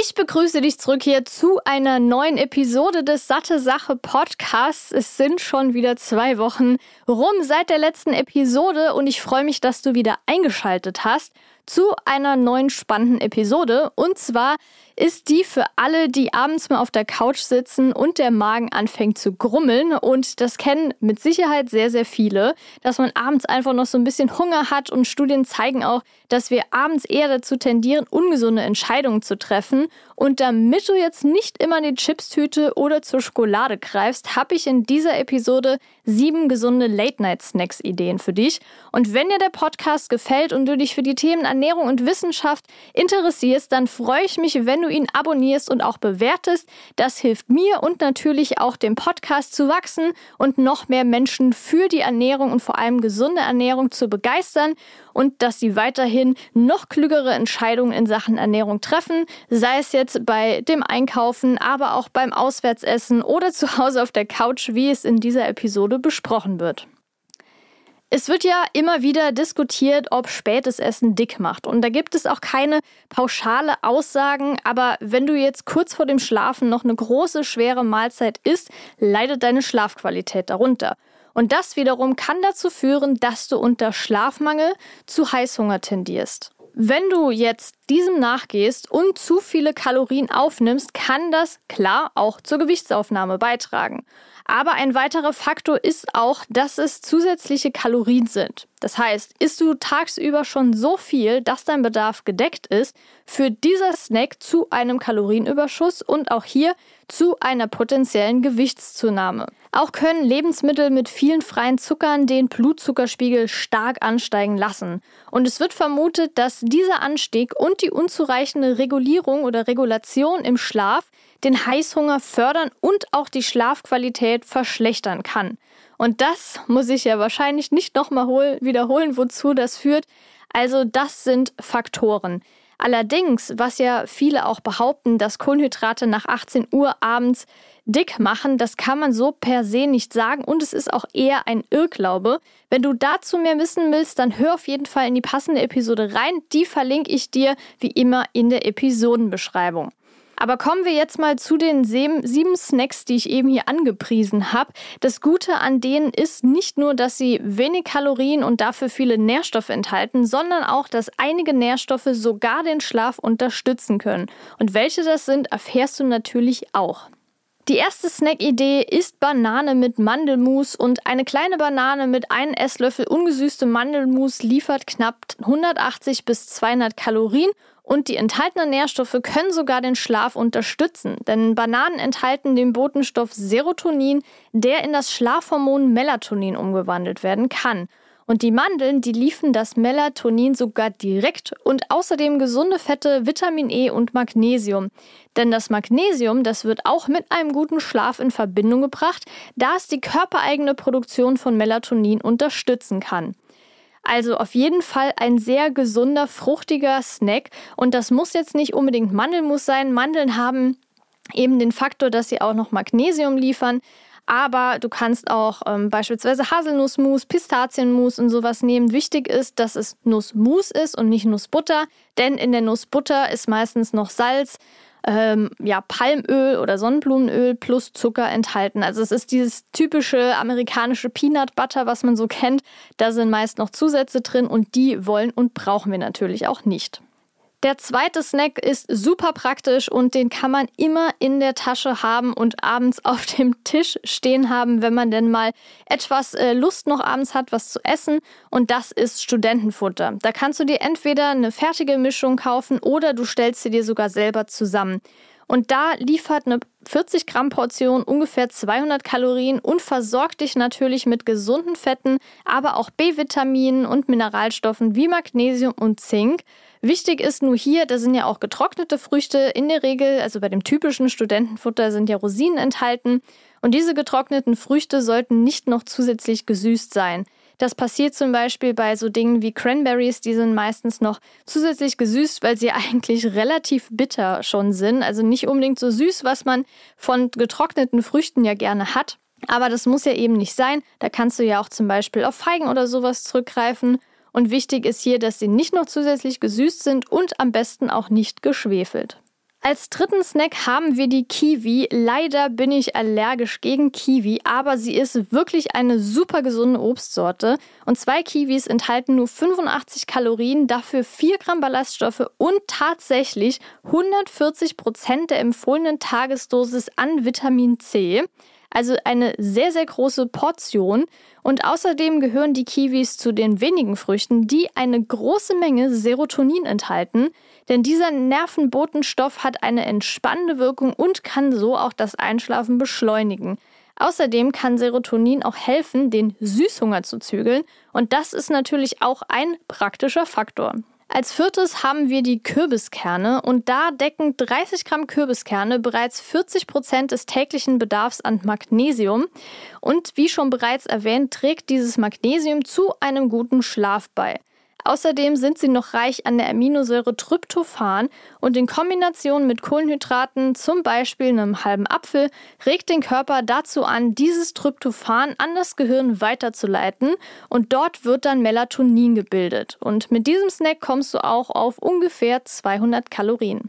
Ich begrüße dich zurück hier zu einer neuen Episode des Satte Sache Podcasts. Es sind schon wieder zwei Wochen rum seit der letzten Episode und ich freue mich, dass du wieder eingeschaltet hast zu einer neuen spannenden Episode. Und zwar ist die für alle, die abends mal auf der Couch sitzen und der Magen anfängt zu grummeln. Und das kennen mit Sicherheit sehr, sehr viele, dass man abends einfach noch so ein bisschen Hunger hat. Und Studien zeigen auch, dass wir abends eher dazu tendieren, ungesunde Entscheidungen zu treffen. Und damit du jetzt nicht immer in die Chipstüte oder zur Schokolade greifst, habe ich in dieser Episode sieben gesunde Late-Night-Snacks-Ideen für dich. Und wenn dir der Podcast gefällt und du dich für die Themen Ernährung und Wissenschaft interessierst, dann freue ich mich, wenn du ihn abonnierst und auch bewertest. Das hilft mir und natürlich auch dem Podcast zu wachsen und noch mehr Menschen für die Ernährung und vor allem gesunde Ernährung zu begeistern und dass sie weiterhin noch klügere Entscheidungen in Sachen Ernährung treffen, sei es jetzt bei dem Einkaufen, aber auch beim Auswärtsessen oder zu Hause auf der Couch, wie es in dieser Episode besprochen wird. Es wird ja immer wieder diskutiert, ob spätes Essen dick macht. Und da gibt es auch keine pauschale Aussagen. Aber wenn du jetzt kurz vor dem Schlafen noch eine große, schwere Mahlzeit isst, leidet deine Schlafqualität darunter. Und das wiederum kann dazu führen, dass du unter Schlafmangel zu Heißhunger tendierst. Wenn du jetzt diesem nachgehst und zu viele Kalorien aufnimmst, kann das klar auch zur Gewichtsaufnahme beitragen. Aber ein weiterer Faktor ist auch, dass es zusätzliche Kalorien sind. Das heißt, isst du tagsüber schon so viel, dass dein Bedarf gedeckt ist, führt dieser Snack zu einem Kalorienüberschuss und auch hier zu einer potenziellen Gewichtszunahme. Auch können Lebensmittel mit vielen freien Zuckern den Blutzuckerspiegel stark ansteigen lassen. Und es wird vermutet, dass dieser Anstieg und die unzureichende Regulierung oder Regulation im Schlaf den Heißhunger fördern und auch die Schlafqualität verschlechtern kann. Und das muss ich ja wahrscheinlich nicht nochmal wiederholen, wozu das führt. Also das sind Faktoren. Allerdings, was ja viele auch behaupten, dass Kohlenhydrate nach 18 Uhr abends dick machen, das kann man so per se nicht sagen und es ist auch eher ein Irrglaube. Wenn du dazu mehr wissen willst, dann hör auf jeden Fall in die passende Episode rein. Die verlinke ich dir wie immer in der Episodenbeschreibung. Aber kommen wir jetzt mal zu den sieben Snacks, die ich eben hier angepriesen habe. Das Gute an denen ist nicht nur, dass sie wenig Kalorien und dafür viele Nährstoffe enthalten, sondern auch, dass einige Nährstoffe sogar den Schlaf unterstützen können. Und welche das sind, erfährst du natürlich auch. Die erste Snack-Idee ist Banane mit Mandelmus und eine kleine Banane mit einem Esslöffel ungesüßtem Mandelmus liefert knapp 180 bis 200 Kalorien und die enthaltenen Nährstoffe können sogar den Schlaf unterstützen, denn Bananen enthalten den Botenstoff Serotonin, der in das Schlafhormon Melatonin umgewandelt werden kann. Und die Mandeln, die liefern das Melatonin sogar direkt und außerdem gesunde Fette, Vitamin E und Magnesium. Denn das Magnesium, das wird auch mit einem guten Schlaf in Verbindung gebracht, da es die körpereigene Produktion von Melatonin unterstützen kann. Also auf jeden Fall ein sehr gesunder, fruchtiger Snack. Und das muss jetzt nicht unbedingt Mandelmus sein. Mandeln haben eben den Faktor, dass sie auch noch Magnesium liefern. Aber du kannst auch ähm, beispielsweise Haselnussmus, Pistazienmus und sowas nehmen. Wichtig ist, dass es Nussmus ist und nicht Nussbutter, denn in der Nussbutter ist meistens noch Salz, ähm, ja, Palmöl oder Sonnenblumenöl plus Zucker enthalten. Also es ist dieses typische amerikanische Peanut Butter, was man so kennt. Da sind meist noch Zusätze drin und die wollen und brauchen wir natürlich auch nicht. Der zweite Snack ist super praktisch und den kann man immer in der Tasche haben und abends auf dem Tisch stehen haben, wenn man denn mal etwas äh, Lust noch abends hat, was zu essen. Und das ist Studentenfutter. Da kannst du dir entweder eine fertige Mischung kaufen oder du stellst sie dir sogar selber zusammen. Und da liefert eine 40 Gramm Portion ungefähr 200 Kalorien und versorgt dich natürlich mit gesunden Fetten, aber auch B-Vitaminen und Mineralstoffen wie Magnesium und Zink. Wichtig ist nur hier, da sind ja auch getrocknete Früchte in der Regel, also bei dem typischen Studentenfutter sind ja Rosinen enthalten. Und diese getrockneten Früchte sollten nicht noch zusätzlich gesüßt sein. Das passiert zum Beispiel bei so Dingen wie Cranberries, die sind meistens noch zusätzlich gesüßt, weil sie eigentlich relativ bitter schon sind. Also nicht unbedingt so süß, was man von getrockneten Früchten ja gerne hat. Aber das muss ja eben nicht sein. Da kannst du ja auch zum Beispiel auf Feigen oder sowas zurückgreifen. Und wichtig ist hier, dass sie nicht noch zusätzlich gesüßt sind und am besten auch nicht geschwefelt. Als dritten Snack haben wir die Kiwi. Leider bin ich allergisch gegen Kiwi, aber sie ist wirklich eine super gesunde Obstsorte. Und zwei Kiwis enthalten nur 85 Kalorien, dafür 4 Gramm Ballaststoffe und tatsächlich 140 Prozent der empfohlenen Tagesdosis an Vitamin C. Also eine sehr, sehr große Portion. Und außerdem gehören die Kiwis zu den wenigen Früchten, die eine große Menge Serotonin enthalten. Denn dieser Nervenbotenstoff hat eine entspannende Wirkung und kann so auch das Einschlafen beschleunigen. Außerdem kann Serotonin auch helfen, den Süßhunger zu zügeln. Und das ist natürlich auch ein praktischer Faktor. Als viertes haben wir die Kürbiskerne und da decken 30 Gramm Kürbiskerne bereits 40 Prozent des täglichen Bedarfs an Magnesium. Und wie schon bereits erwähnt, trägt dieses Magnesium zu einem guten Schlaf bei. Außerdem sind sie noch reich an der Aminosäure Tryptophan und in Kombination mit Kohlenhydraten, zum Beispiel einem halben Apfel, regt den Körper dazu an, dieses Tryptophan an das Gehirn weiterzuleiten und dort wird dann Melatonin gebildet. Und mit diesem Snack kommst du auch auf ungefähr 200 Kalorien.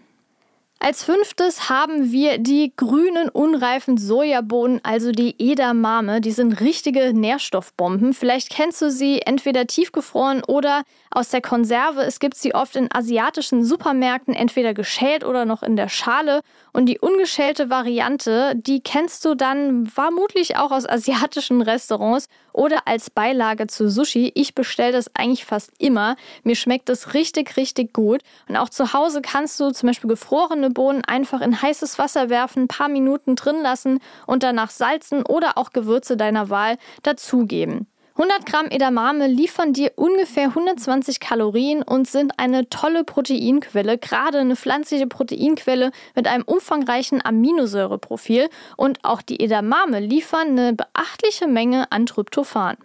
Als fünftes haben wir die grünen unreifen Sojabohnen, also die Edamame. Die sind richtige Nährstoffbomben. Vielleicht kennst du sie entweder tiefgefroren oder aus der Konserve. Es gibt sie oft in asiatischen Supermärkten, entweder geschält oder noch in der Schale. Und die ungeschälte Variante, die kennst du dann vermutlich auch aus asiatischen Restaurants oder als Beilage zu Sushi. Ich bestelle das eigentlich fast immer. Mir schmeckt das richtig, richtig gut. Und auch zu Hause kannst du zum Beispiel gefrorene Bohnen einfach in heißes Wasser werfen, ein paar Minuten drin lassen und danach salzen oder auch Gewürze deiner Wahl dazugeben. 100 Gramm Edamame liefern dir ungefähr 120 Kalorien und sind eine tolle Proteinquelle, gerade eine pflanzliche Proteinquelle mit einem umfangreichen Aminosäureprofil. Und auch die Edamame liefern eine beachtliche Menge an Tryptophan.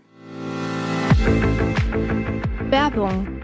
Werbung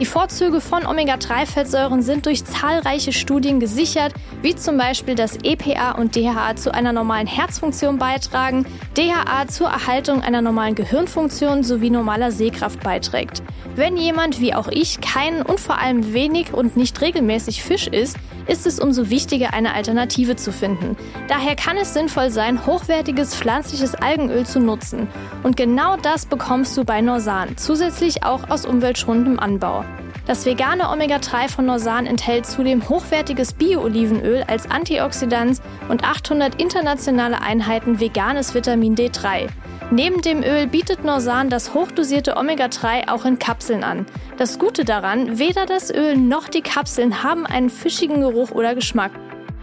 Die Vorzüge von Omega-3-Fettsäuren sind durch zahlreiche Studien gesichert, wie zum Beispiel, dass EPA und DHA zu einer normalen Herzfunktion beitragen, DHA zur Erhaltung einer normalen Gehirnfunktion sowie normaler Sehkraft beiträgt. Wenn jemand wie auch ich keinen und vor allem wenig und nicht regelmäßig Fisch isst, ist es umso wichtiger, eine Alternative zu finden. Daher kann es sinnvoll sein, hochwertiges pflanzliches Algenöl zu nutzen. Und genau das bekommst du bei Norsan, zusätzlich auch aus umweltschonendem Anbau. Das vegane Omega-3 von Norsan enthält zudem hochwertiges Bio-Olivenöl als Antioxidant und 800 internationale Einheiten veganes Vitamin D3. Neben dem Öl bietet Norsan das hochdosierte Omega-3 auch in Kapseln an. Das Gute daran, weder das Öl noch die Kapseln haben einen fischigen Geruch oder Geschmack.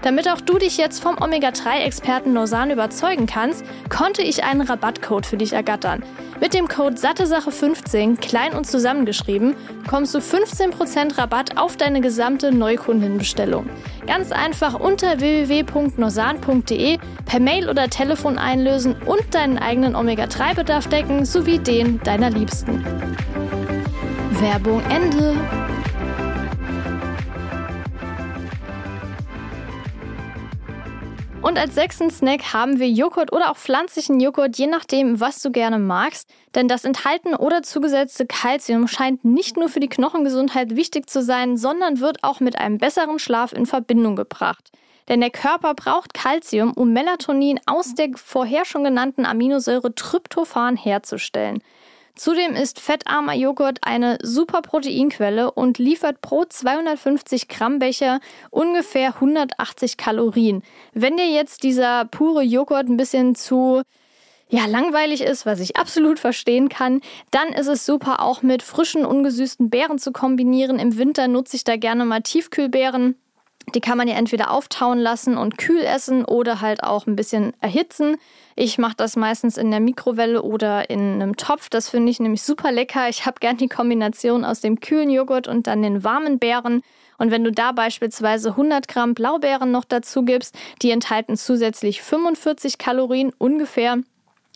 Damit auch du dich jetzt vom Omega-3-Experten Lausanne überzeugen kannst, konnte ich einen Rabattcode für dich ergattern. Mit dem Code SatteSache15, klein und zusammengeschrieben, bekommst du 15% Rabatt auf deine gesamte Neukundenbestellung. Ganz einfach unter www.norsan.de per Mail oder Telefon einlösen und deinen eigenen Omega-3-Bedarf decken sowie den deiner Liebsten. Werbung Ende. Und als sechsten Snack haben wir Joghurt oder auch pflanzlichen Joghurt, je nachdem, was du gerne magst. Denn das enthaltene oder zugesetzte Kalzium scheint nicht nur für die Knochengesundheit wichtig zu sein, sondern wird auch mit einem besseren Schlaf in Verbindung gebracht. Denn der Körper braucht Kalzium, um Melatonin aus der vorher schon genannten Aminosäure Tryptophan herzustellen. Zudem ist fettarmer Joghurt eine super Proteinquelle und liefert pro 250 Gramm Becher ungefähr 180 Kalorien. Wenn dir jetzt dieser pure Joghurt ein bisschen zu ja, langweilig ist, was ich absolut verstehen kann, dann ist es super auch mit frischen, ungesüßten Beeren zu kombinieren. Im Winter nutze ich da gerne mal Tiefkühlbeeren. Die kann man ja entweder auftauen lassen und kühl essen oder halt auch ein bisschen erhitzen. Ich mache das meistens in der Mikrowelle oder in einem Topf. Das finde ich nämlich super lecker. Ich habe gern die Kombination aus dem kühlen Joghurt und dann den warmen Beeren. Und wenn du da beispielsweise 100 Gramm Blaubeeren noch dazu gibst, die enthalten zusätzlich 45 Kalorien ungefähr,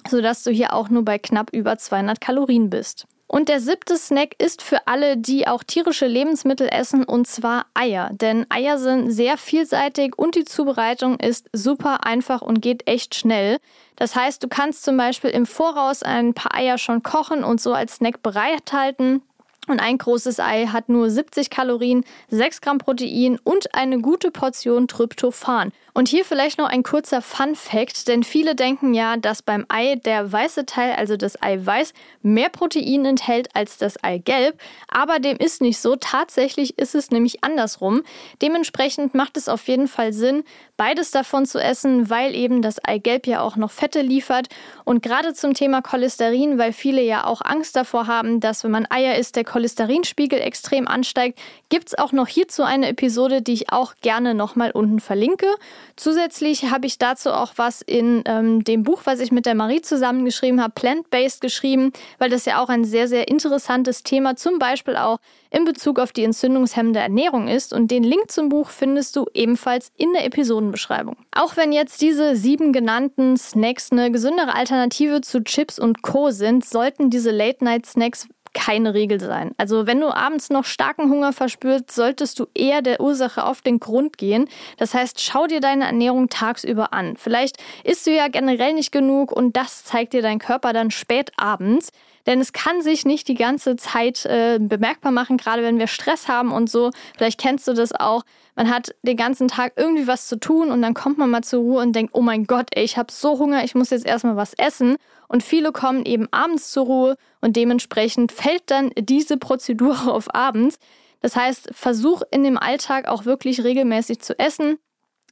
sodass du hier auch nur bei knapp über 200 Kalorien bist. Und der siebte Snack ist für alle, die auch tierische Lebensmittel essen, und zwar Eier. Denn Eier sind sehr vielseitig und die Zubereitung ist super einfach und geht echt schnell. Das heißt, du kannst zum Beispiel im Voraus ein paar Eier schon kochen und so als Snack bereithalten. Und ein großes Ei hat nur 70 Kalorien, 6 Gramm Protein und eine gute Portion Tryptophan. Und hier vielleicht noch ein kurzer Fun Fact, denn viele denken ja, dass beim Ei der weiße Teil, also das Eiweiß, mehr Protein enthält als das Eigelb. Aber dem ist nicht so. Tatsächlich ist es nämlich andersrum. Dementsprechend macht es auf jeden Fall Sinn, beides davon zu essen, weil eben das Eigelb ja auch noch Fette liefert. Und gerade zum Thema Cholesterin, weil viele ja auch Angst davor haben, dass wenn man Eier isst, der Cholesterinspiegel extrem ansteigt, gibt es auch noch hierzu eine Episode, die ich auch gerne nochmal unten verlinke. Zusätzlich habe ich dazu auch was in ähm, dem Buch, was ich mit der Marie zusammengeschrieben habe, Plant-Based geschrieben, weil das ja auch ein sehr, sehr interessantes Thema zum Beispiel auch in Bezug auf die entzündungshemmende Ernährung ist. Und den Link zum Buch findest du ebenfalls in der Episodenbeschreibung. Auch wenn jetzt diese sieben genannten Snacks eine gesündere Alternative zu Chips und Co. sind, sollten diese Late-Night-Snacks keine Regel sein. Also wenn du abends noch starken Hunger verspürst, solltest du eher der Ursache auf den Grund gehen. Das heißt, schau dir deine Ernährung tagsüber an. Vielleicht isst du ja generell nicht genug und das zeigt dir dein Körper dann spät abends. Denn es kann sich nicht die ganze Zeit äh, bemerkbar machen, gerade wenn wir Stress haben und so. Vielleicht kennst du das auch. Man hat den ganzen Tag irgendwie was zu tun und dann kommt man mal zur Ruhe und denkt, oh mein Gott, ey, ich habe so Hunger, ich muss jetzt erstmal was essen. Und viele kommen eben abends zur Ruhe und dementsprechend fällt dann diese Prozedur auf abends. Das heißt, versuch in dem Alltag auch wirklich regelmäßig zu essen.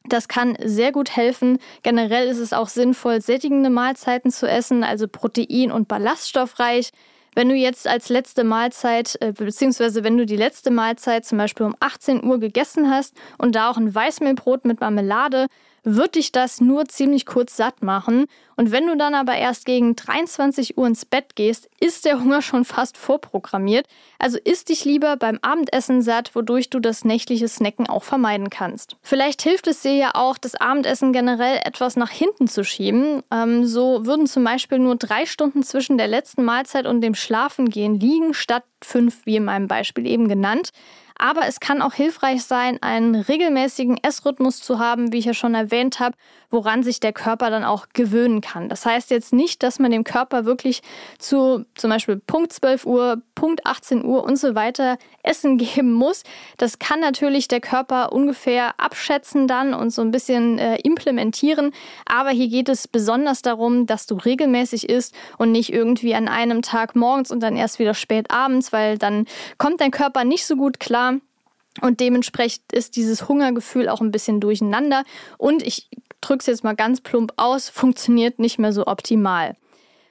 Das kann sehr gut helfen. Generell ist es auch sinnvoll, sättigende Mahlzeiten zu essen, also protein- und ballaststoffreich. Wenn du jetzt als letzte Mahlzeit, äh, beziehungsweise wenn du die letzte Mahlzeit zum Beispiel um 18 Uhr gegessen hast und da auch ein Weißmehlbrot mit Marmelade, wird dich das nur ziemlich kurz satt machen. Und wenn du dann aber erst gegen 23 Uhr ins Bett gehst, ist der Hunger schon fast vorprogrammiert. Also isst dich lieber beim Abendessen satt, wodurch du das nächtliche Snacken auch vermeiden kannst. Vielleicht hilft es dir ja auch, das Abendessen generell etwas nach hinten zu schieben. Ähm, so würden zum Beispiel nur drei Stunden zwischen der letzten Mahlzeit und dem Schlafengehen liegen, statt fünf, wie in meinem Beispiel eben genannt. Aber es kann auch hilfreich sein, einen regelmäßigen Essrhythmus zu haben, wie ich ja schon erwähnt habe, woran sich der Körper dann auch gewöhnen kann. Das heißt jetzt nicht, dass man dem Körper wirklich zu zum Beispiel Punkt 12 Uhr, Punkt 18 Uhr und so weiter Essen geben muss. Das kann natürlich der Körper ungefähr abschätzen dann und so ein bisschen äh, implementieren. Aber hier geht es besonders darum, dass du regelmäßig isst und nicht irgendwie an einem Tag morgens und dann erst wieder spät abends, weil dann kommt dein Körper nicht so gut klar und dementsprechend ist dieses Hungergefühl auch ein bisschen durcheinander. Und ich drücke es jetzt mal ganz plump aus, funktioniert nicht mehr so optimal.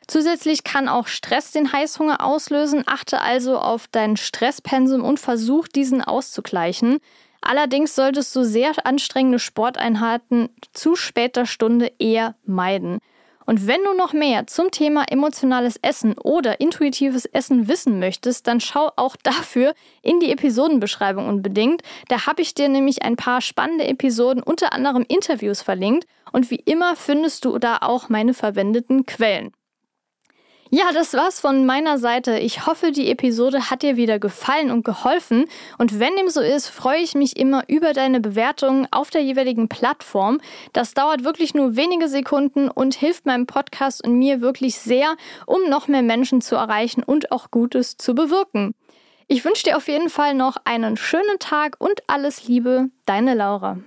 Zusätzlich kann auch Stress den Heißhunger auslösen. Achte also auf dein Stresspensum und versuch diesen auszugleichen. Allerdings solltest du sehr anstrengende Sporteinheiten zu später Stunde eher meiden. Und wenn du noch mehr zum Thema emotionales Essen oder intuitives Essen wissen möchtest, dann schau auch dafür in die Episodenbeschreibung unbedingt. Da habe ich dir nämlich ein paar spannende Episoden, unter anderem Interviews verlinkt. Und wie immer findest du da auch meine verwendeten Quellen. Ja, das war's von meiner Seite. Ich hoffe, die Episode hat dir wieder gefallen und geholfen. Und wenn dem so ist, freue ich mich immer über deine Bewertungen auf der jeweiligen Plattform. Das dauert wirklich nur wenige Sekunden und hilft meinem Podcast und mir wirklich sehr, um noch mehr Menschen zu erreichen und auch Gutes zu bewirken. Ich wünsche dir auf jeden Fall noch einen schönen Tag und alles Liebe, deine Laura.